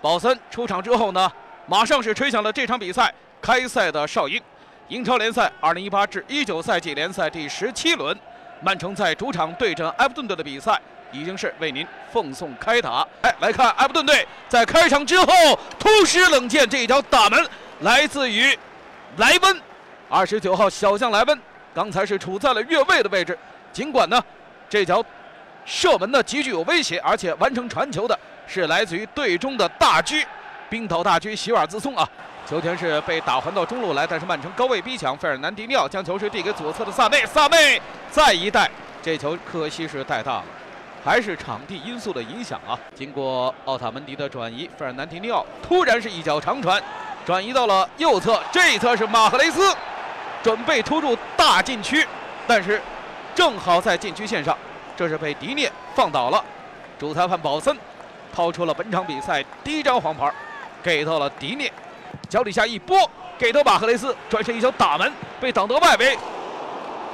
保森出场之后呢，马上是吹响了这场比赛开赛的哨音。英超联赛2018至19赛季联赛第十七轮，曼城在主场对阵埃弗顿队的比赛已经是为您奉送开打。哎，来看埃弗顿队在开场之后突施冷箭，这一脚打门来自于莱温，二十九号小将莱温，刚才是处在了越位的位置。尽管呢，这脚射门呢极具有威胁，而且完成传球的是来自于队中的大狙，冰岛大狙席瓦尔兹松啊。球权是被打还到中路来，但是曼城高位逼抢，费尔南迪尼奥将球是递给左侧的萨内，萨内再一带，这球可惜是带大了，还是场地因素的影响啊。经过奥塔门迪的转移，费尔南迪尼奥突然是一脚长传，转移到了右侧，这一侧是马赫雷斯，准备突入大禁区，但是正好在禁区线上，这是被迪涅放倒了。主裁判保森掏出了本场比赛第一张黄牌，给到了迪涅。脚底下一拨，给到马赫雷斯，转身一脚打门，被挡得外围。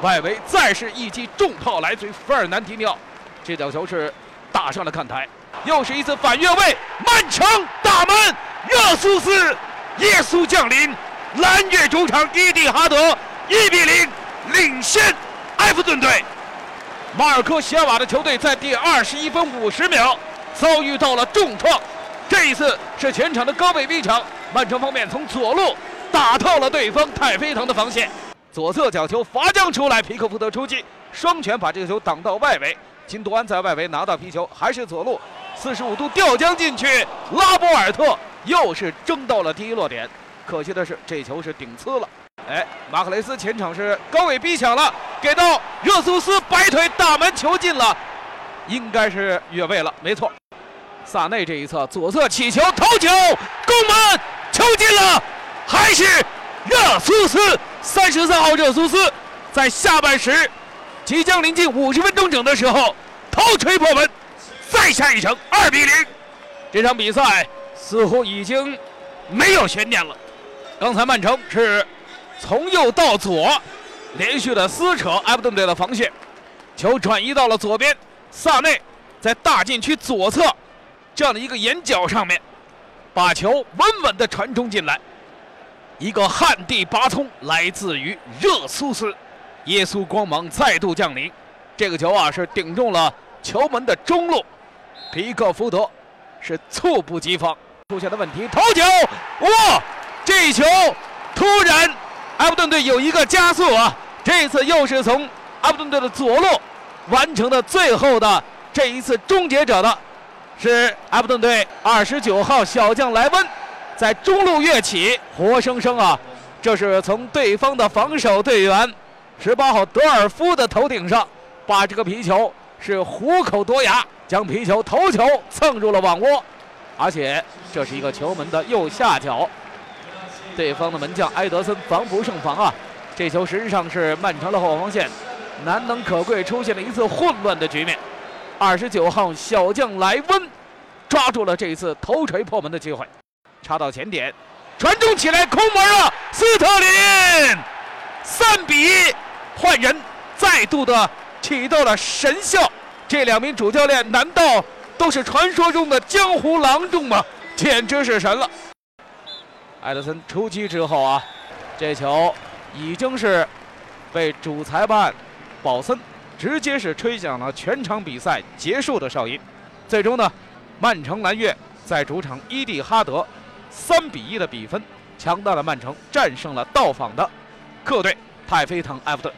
外围再是一记重炮，来自于费尔南迪尼奥，这脚球是打上了看台。又是一次反越位，曼城打门，热苏斯，耶稣降临，蓝月主场伊蒂哈德一比零领先埃弗顿队。马尔科席尔瓦的球队在第二十一分五十秒遭遇到了重创，这一次是全场的高位逼抢。曼城方面从左路打透了对方太妃堂的防线，左侧角球罚将出来，皮克福德出击，双拳把这个球挡到外围。金多安在外围拿到皮球，还是左路四十五度吊将进去，拉波尔特又是争到了第一落点，可惜的是这球是顶呲了。哎，马克雷斯前场是高位逼抢了，给到热苏斯摆腿大门球进了，应该是越位了，没错。萨内这一侧左侧起球头球攻门。球进了，还是热苏斯三十三号热苏斯，在下半时即将临近五十分钟整的时候头锤破门，再下一城二比零。这场比赛似乎已经没有悬念了。刚才曼城是从右到左连续的撕扯埃弗顿队的防线，球转移到了左边，萨内在大禁区左侧这样的一个眼角上面。把球稳稳地传中进来，一个旱地拔葱来自于热苏斯，耶稣光芒再度降临，这个球啊是顶中了球门的中路，皮克福德是猝不及防，出现的问题，头球，哇，这球突然埃弗顿队有一个加速啊，这次又是从埃弗顿队的左路完成的最后的这一次终结者的。是埃弗顿队二十九号小将莱温，在中路跃起，活生生啊！这是从对方的防守队员十八号德尔夫的头顶上，把这个皮球是虎口夺牙，将皮球头球蹭入了网窝，而且这是一个球门的右下角，对方的门将埃德森防不胜防啊！这球实际上是曼城的后防线难能可贵，出现了一次混乱的局面。二十九号小将莱温抓住了这一次头锤破门的机会，插到前点，传中起来空门了，斯特林三比一换人，再度的起到了神效。这两名主教练难道都是传说中的江湖郎中吗？简直是神了！艾德森出击之后啊，这球已经是被主裁判保森。直接是吹响了全场比赛结束的哨音，最终呢，曼城蓝月在主场伊蒂哈德三比一的比分，强大的曼城战胜了到访的客队泰菲腾埃弗顿。